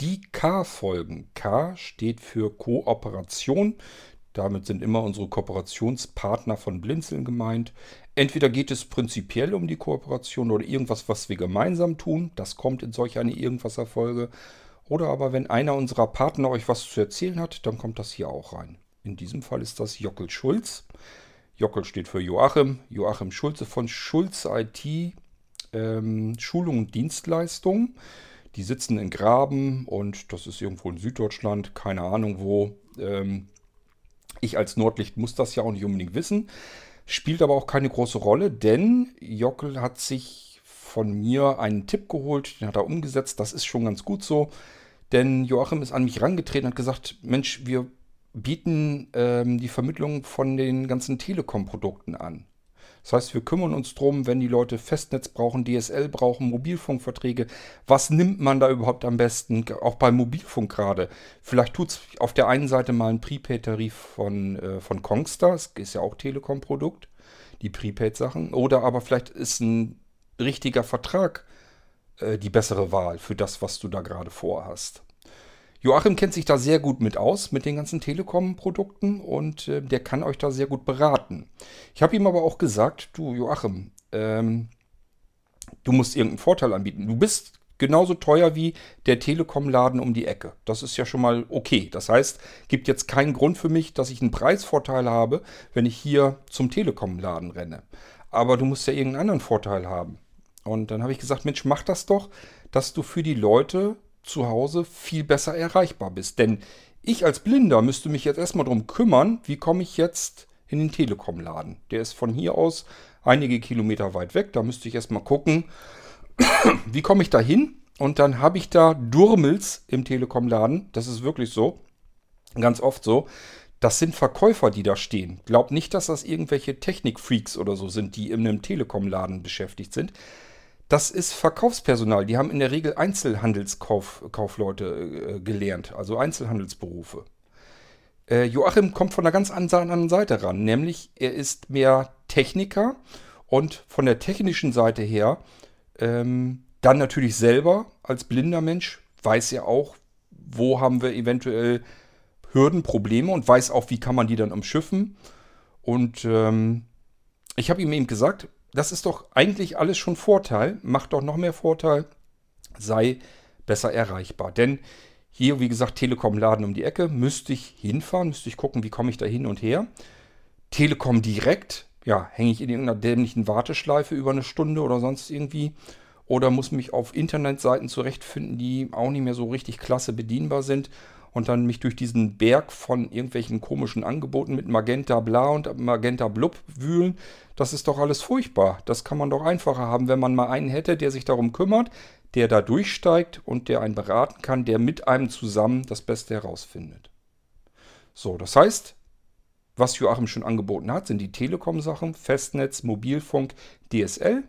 die K-Folgen. K steht für Kooperation. Damit sind immer unsere Kooperationspartner von Blinzeln gemeint. Entweder geht es prinzipiell um die Kooperation oder irgendwas, was wir gemeinsam tun. Das kommt in solch eine Irgendwas-Erfolge. Oder aber wenn einer unserer Partner euch was zu erzählen hat, dann kommt das hier auch rein. In diesem Fall ist das Jockel Schulz. Jockel steht für Joachim. Joachim Schulze von Schulz IT ähm, Schulung und Dienstleistung. Die sitzen in Graben und das ist irgendwo in Süddeutschland, keine Ahnung wo. Ähm, ich als Nordlicht muss das ja auch nicht unbedingt wissen. Spielt aber auch keine große Rolle, denn Jockel hat sich von mir einen Tipp geholt, den hat er umgesetzt. Das ist schon ganz gut so. Denn Joachim ist an mich rangetreten und hat gesagt, Mensch, wir bieten ähm, die Vermittlung von den ganzen Telekom-Produkten an. Das heißt, wir kümmern uns drum, wenn die Leute Festnetz brauchen, DSL brauchen, Mobilfunkverträge. Was nimmt man da überhaupt am besten? Auch beim Mobilfunk gerade. Vielleicht tut es auf der einen Seite mal ein Prepaid-Tarif von, äh, von Kongstar, das ist ja auch Telekom-Produkt, die Prepaid-Sachen. Oder aber vielleicht ist ein richtiger Vertrag äh, die bessere Wahl für das, was du da gerade vorhast. Joachim kennt sich da sehr gut mit aus, mit den ganzen Telekom-Produkten und äh, der kann euch da sehr gut beraten. Ich habe ihm aber auch gesagt, du Joachim, ähm, du musst irgendeinen Vorteil anbieten. Du bist genauso teuer wie der Telekom-Laden um die Ecke. Das ist ja schon mal okay. Das heißt, gibt jetzt keinen Grund für mich, dass ich einen Preisvorteil habe, wenn ich hier zum Telekom-Laden renne. Aber du musst ja irgendeinen anderen Vorteil haben. Und dann habe ich gesagt, Mensch, mach das doch, dass du für die Leute zu Hause viel besser erreichbar bist. Denn ich als Blinder müsste mich jetzt erstmal darum kümmern, wie komme ich jetzt in den Telekom-Laden. Der ist von hier aus einige Kilometer weit weg. Da müsste ich erstmal gucken, wie komme ich da hin. Und dann habe ich da Durmels im Telekom-Laden. Das ist wirklich so. Ganz oft so. Das sind Verkäufer, die da stehen. Glaubt nicht, dass das irgendwelche Technikfreaks oder so sind, die in einem Telekom-Laden beschäftigt sind. Das ist Verkaufspersonal. Die haben in der Regel Einzelhandelskaufleute äh, gelernt, also Einzelhandelsberufe. Äh, Joachim kommt von einer ganz anderen Seite ran, nämlich er ist mehr Techniker und von der technischen Seite her ähm, dann natürlich selber als blinder Mensch weiß er auch, wo haben wir eventuell Hürden, Probleme und weiß auch, wie kann man die dann umschiffen. Und ähm, ich habe ihm eben gesagt, das ist doch eigentlich alles schon Vorteil, macht doch noch mehr Vorteil, sei besser erreichbar. Denn hier, wie gesagt, Telekom-Laden um die Ecke, müsste ich hinfahren, müsste ich gucken, wie komme ich da hin und her. Telekom direkt, ja, hänge ich in irgendeiner dämlichen Warteschleife über eine Stunde oder sonst irgendwie. Oder muss mich auf Internetseiten zurechtfinden, die auch nicht mehr so richtig klasse bedienbar sind und dann mich durch diesen Berg von irgendwelchen komischen Angeboten mit Magenta Bla und Magenta Blub wühlen. Das ist doch alles furchtbar. Das kann man doch einfacher haben, wenn man mal einen hätte, der sich darum kümmert, der da durchsteigt und der einen beraten kann, der mit einem zusammen das Beste herausfindet. So, das heißt, was Joachim schon angeboten hat, sind die Telekom-Sachen, Festnetz, Mobilfunk, DSL.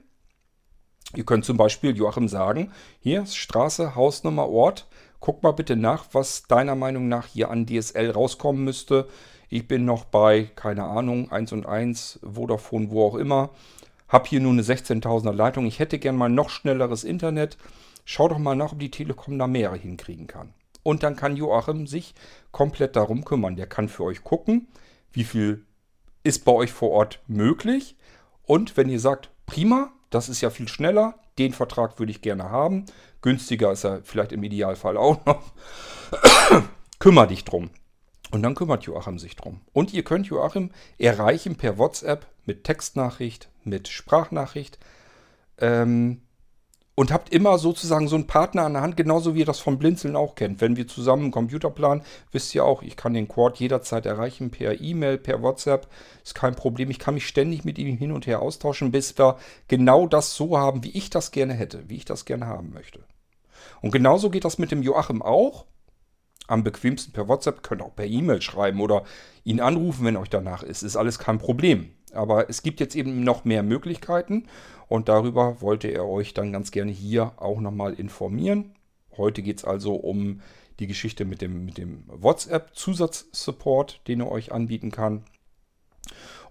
Ihr könnt zum Beispiel Joachim sagen, hier Straße, Hausnummer, Ort, Guck mal bitte nach, was deiner Meinung nach hier an DSL rauskommen müsste. Ich bin noch bei, keine Ahnung, 1 und 1, Vodafone, wo auch immer. Hab hier nur eine 16.000er Leitung. Ich hätte gern mal noch schnelleres Internet. Schau doch mal nach, ob die Telekom da mehr hinkriegen kann. Und dann kann Joachim sich komplett darum kümmern. Der kann für euch gucken, wie viel ist bei euch vor Ort möglich. Und wenn ihr sagt, prima, das ist ja viel schneller, den Vertrag würde ich gerne haben, Günstiger ist er vielleicht im Idealfall auch noch. Kümmer dich drum. Und dann kümmert Joachim sich drum. Und ihr könnt Joachim erreichen per WhatsApp mit Textnachricht, mit Sprachnachricht. Ähm, und habt immer sozusagen so einen Partner an der Hand, genauso wie ihr das vom Blinzeln auch kennt. Wenn wir zusammen einen Computer planen, wisst ihr auch, ich kann den Quad jederzeit erreichen per E-Mail, per WhatsApp. Ist kein Problem. Ich kann mich ständig mit ihm hin und her austauschen, bis wir genau das so haben, wie ich das gerne hätte, wie ich das gerne haben möchte. Und genauso geht das mit dem Joachim auch. Am bequemsten per WhatsApp, könnt auch per E-Mail schreiben oder ihn anrufen, wenn euch danach ist. Ist alles kein Problem. Aber es gibt jetzt eben noch mehr Möglichkeiten und darüber wollte er euch dann ganz gerne hier auch nochmal informieren. Heute geht es also um die Geschichte mit dem, mit dem WhatsApp-Zusatzsupport, den er euch anbieten kann.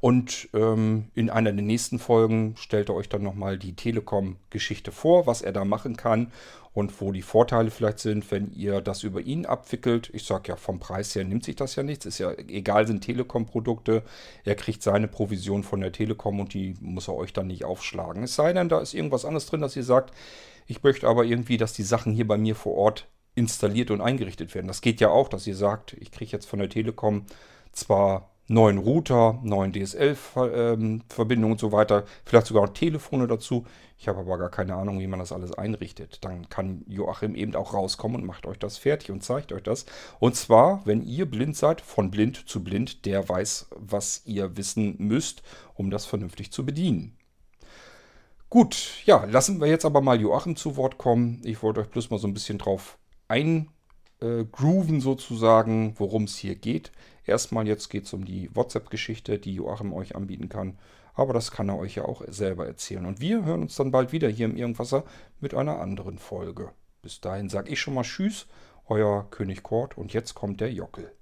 Und ähm, in einer der nächsten Folgen stellt er euch dann nochmal die Telekom-Geschichte vor, was er da machen kann und wo die Vorteile vielleicht sind, wenn ihr das über ihn abwickelt. Ich sage ja, vom Preis her nimmt sich das ja nichts. Ist ja egal, sind Telekom-Produkte. Er kriegt seine Provision von der Telekom und die muss er euch dann nicht aufschlagen. Es sei denn, da ist irgendwas anderes drin, dass ihr sagt, ich möchte aber irgendwie, dass die Sachen hier bei mir vor Ort installiert und eingerichtet werden. Das geht ja auch, dass ihr sagt, ich kriege jetzt von der Telekom zwar neuen Router, neuen DSL-Verbindungen und so weiter, vielleicht sogar noch Telefone dazu. Ich habe aber gar keine Ahnung, wie man das alles einrichtet. Dann kann Joachim eben auch rauskommen und macht euch das fertig und zeigt euch das. Und zwar, wenn ihr blind seid, von blind zu blind, der weiß, was ihr wissen müsst, um das vernünftig zu bedienen. Gut, ja, lassen wir jetzt aber mal Joachim zu Wort kommen. Ich wollte euch bloß mal so ein bisschen drauf eingrooven sozusagen, worum es hier geht. Erstmal jetzt geht es um die WhatsApp-Geschichte, die Joachim euch anbieten kann. Aber das kann er euch ja auch selber erzählen. Und wir hören uns dann bald wieder hier im Irgendwasser mit einer anderen Folge. Bis dahin sage ich schon mal Tschüss, euer König Kort und jetzt kommt der Jockel.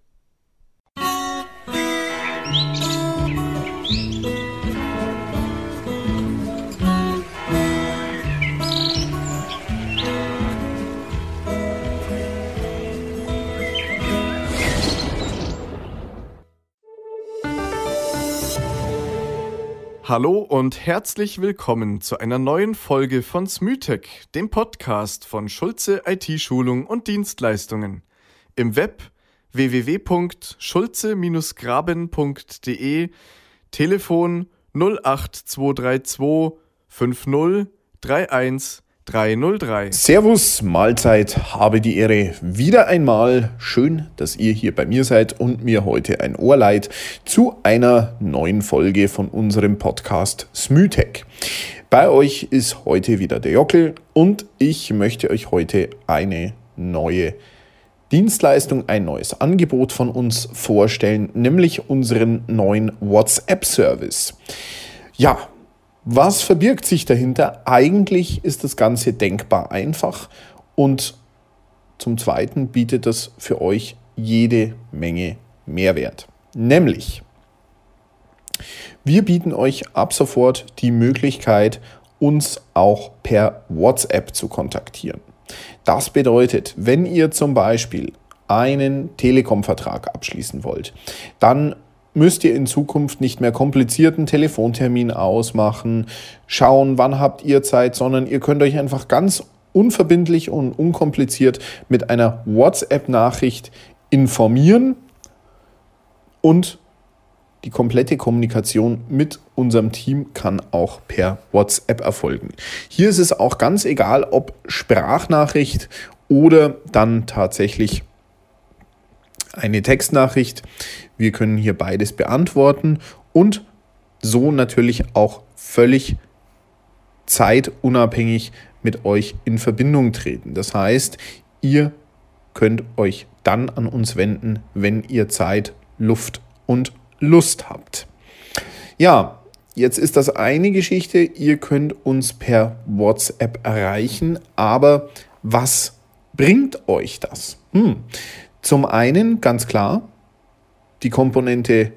Hallo und herzlich willkommen zu einer neuen Folge von Smytech, dem Podcast von Schulze IT-Schulung und Dienstleistungen. Im Web www.schulze-graben.de, Telefon 08232 50 31 303. Servus, Mahlzeit, habe die Ehre. Wieder einmal schön, dass ihr hier bei mir seid und mir heute ein Ohr leiht zu einer neuen Folge von unserem Podcast Smytech. Bei euch ist heute wieder der Jockel und ich möchte euch heute eine neue Dienstleistung, ein neues Angebot von uns vorstellen, nämlich unseren neuen WhatsApp-Service. Ja, was verbirgt sich dahinter? Eigentlich ist das Ganze denkbar einfach und zum Zweiten bietet das für euch jede Menge Mehrwert. Nämlich, wir bieten euch ab sofort die Möglichkeit, uns auch per WhatsApp zu kontaktieren. Das bedeutet, wenn ihr zum Beispiel einen Telekom-Vertrag abschließen wollt, dann müsst ihr in Zukunft nicht mehr komplizierten Telefontermin ausmachen, schauen, wann habt ihr Zeit, sondern ihr könnt euch einfach ganz unverbindlich und unkompliziert mit einer WhatsApp-Nachricht informieren und die komplette Kommunikation mit unserem Team kann auch per WhatsApp erfolgen. Hier ist es auch ganz egal, ob Sprachnachricht oder dann tatsächlich eine Textnachricht. Wir können hier beides beantworten und so natürlich auch völlig zeitunabhängig mit euch in Verbindung treten. Das heißt, ihr könnt euch dann an uns wenden, wenn ihr Zeit, Luft und Lust habt. Ja, jetzt ist das eine Geschichte. Ihr könnt uns per WhatsApp erreichen, aber was bringt euch das? Hm. Zum einen ganz klar, die Komponente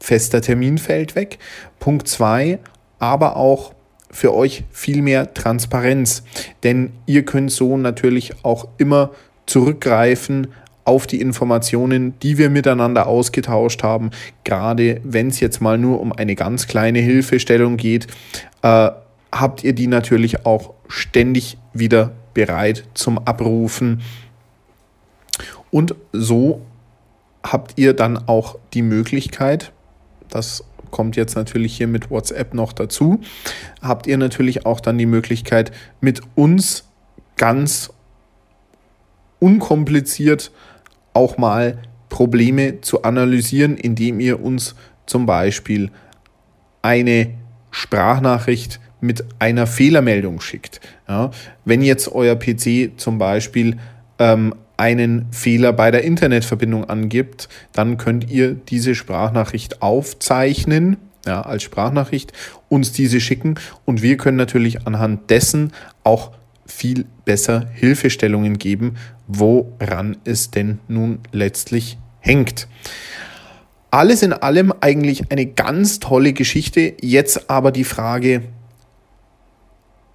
fester Termin fällt weg. Punkt zwei, aber auch für euch viel mehr Transparenz, denn ihr könnt so natürlich auch immer zurückgreifen auf die Informationen, die wir miteinander ausgetauscht haben. Gerade wenn es jetzt mal nur um eine ganz kleine Hilfestellung geht, äh, habt ihr die natürlich auch ständig wieder bereit zum Abrufen und so habt ihr dann auch die Möglichkeit, das kommt jetzt natürlich hier mit WhatsApp noch dazu, habt ihr natürlich auch dann die Möglichkeit, mit uns ganz unkompliziert auch mal Probleme zu analysieren, indem ihr uns zum Beispiel eine Sprachnachricht mit einer Fehlermeldung schickt. Ja, wenn jetzt euer PC zum Beispiel ähm, einen Fehler bei der Internetverbindung angibt, dann könnt ihr diese Sprachnachricht aufzeichnen, ja, als Sprachnachricht, uns diese schicken und wir können natürlich anhand dessen auch viel besser Hilfestellungen geben, woran es denn nun letztlich hängt. alles in allem eigentlich eine ganz tolle Geschichte. Jetzt aber die Frage,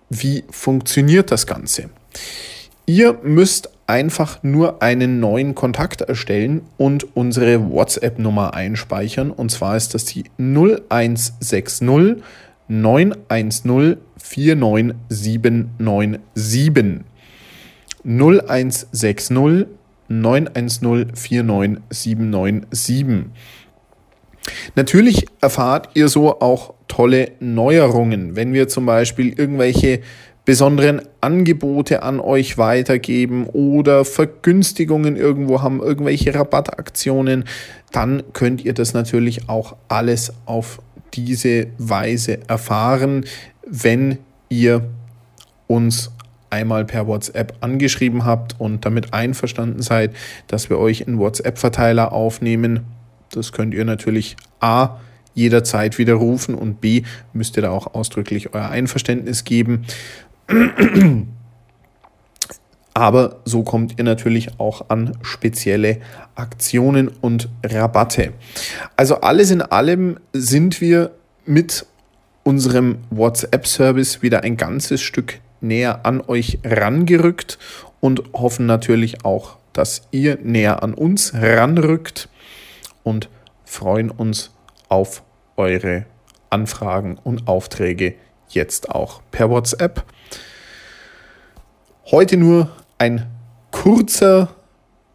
wie funktioniert das Ganze? Ihr müsst einfach nur einen neuen Kontakt erstellen und unsere WhatsApp-Nummer einspeichern. Und zwar ist das die 0160 910 49797. 0160 910 49797. Natürlich erfahrt ihr so auch tolle Neuerungen, wenn wir zum Beispiel irgendwelche besonderen Angebote an euch weitergeben oder Vergünstigungen irgendwo haben, irgendwelche Rabattaktionen, dann könnt ihr das natürlich auch alles auf diese Weise erfahren, wenn ihr uns einmal per WhatsApp angeschrieben habt und damit einverstanden seid, dass wir euch in WhatsApp-Verteiler aufnehmen. Das könnt ihr natürlich A jederzeit widerrufen und B müsst ihr da auch ausdrücklich euer Einverständnis geben. Aber so kommt ihr natürlich auch an spezielle Aktionen und Rabatte. Also alles in allem sind wir mit unserem WhatsApp-Service wieder ein ganzes Stück näher an euch rangerückt und hoffen natürlich auch, dass ihr näher an uns ranrückt und freuen uns auf eure Anfragen und Aufträge jetzt auch per WhatsApp. Heute nur ein kurzer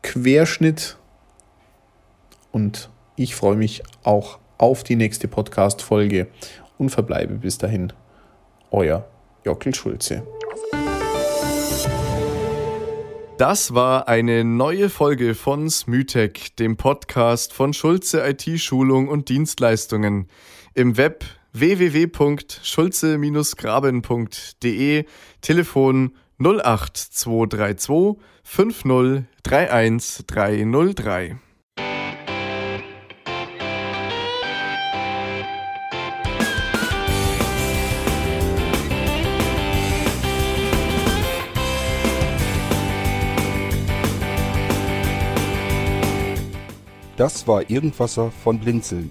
Querschnitt und ich freue mich auch auf die nächste Podcast-Folge und verbleibe bis dahin euer Jockel Schulze. Das war eine neue Folge von Smytech, dem Podcast von Schulze IT-Schulung und Dienstleistungen. Im Web www.schulze-graben.de, Telefon 08232 5031303. Das war Irgendwasser von Blinzeln.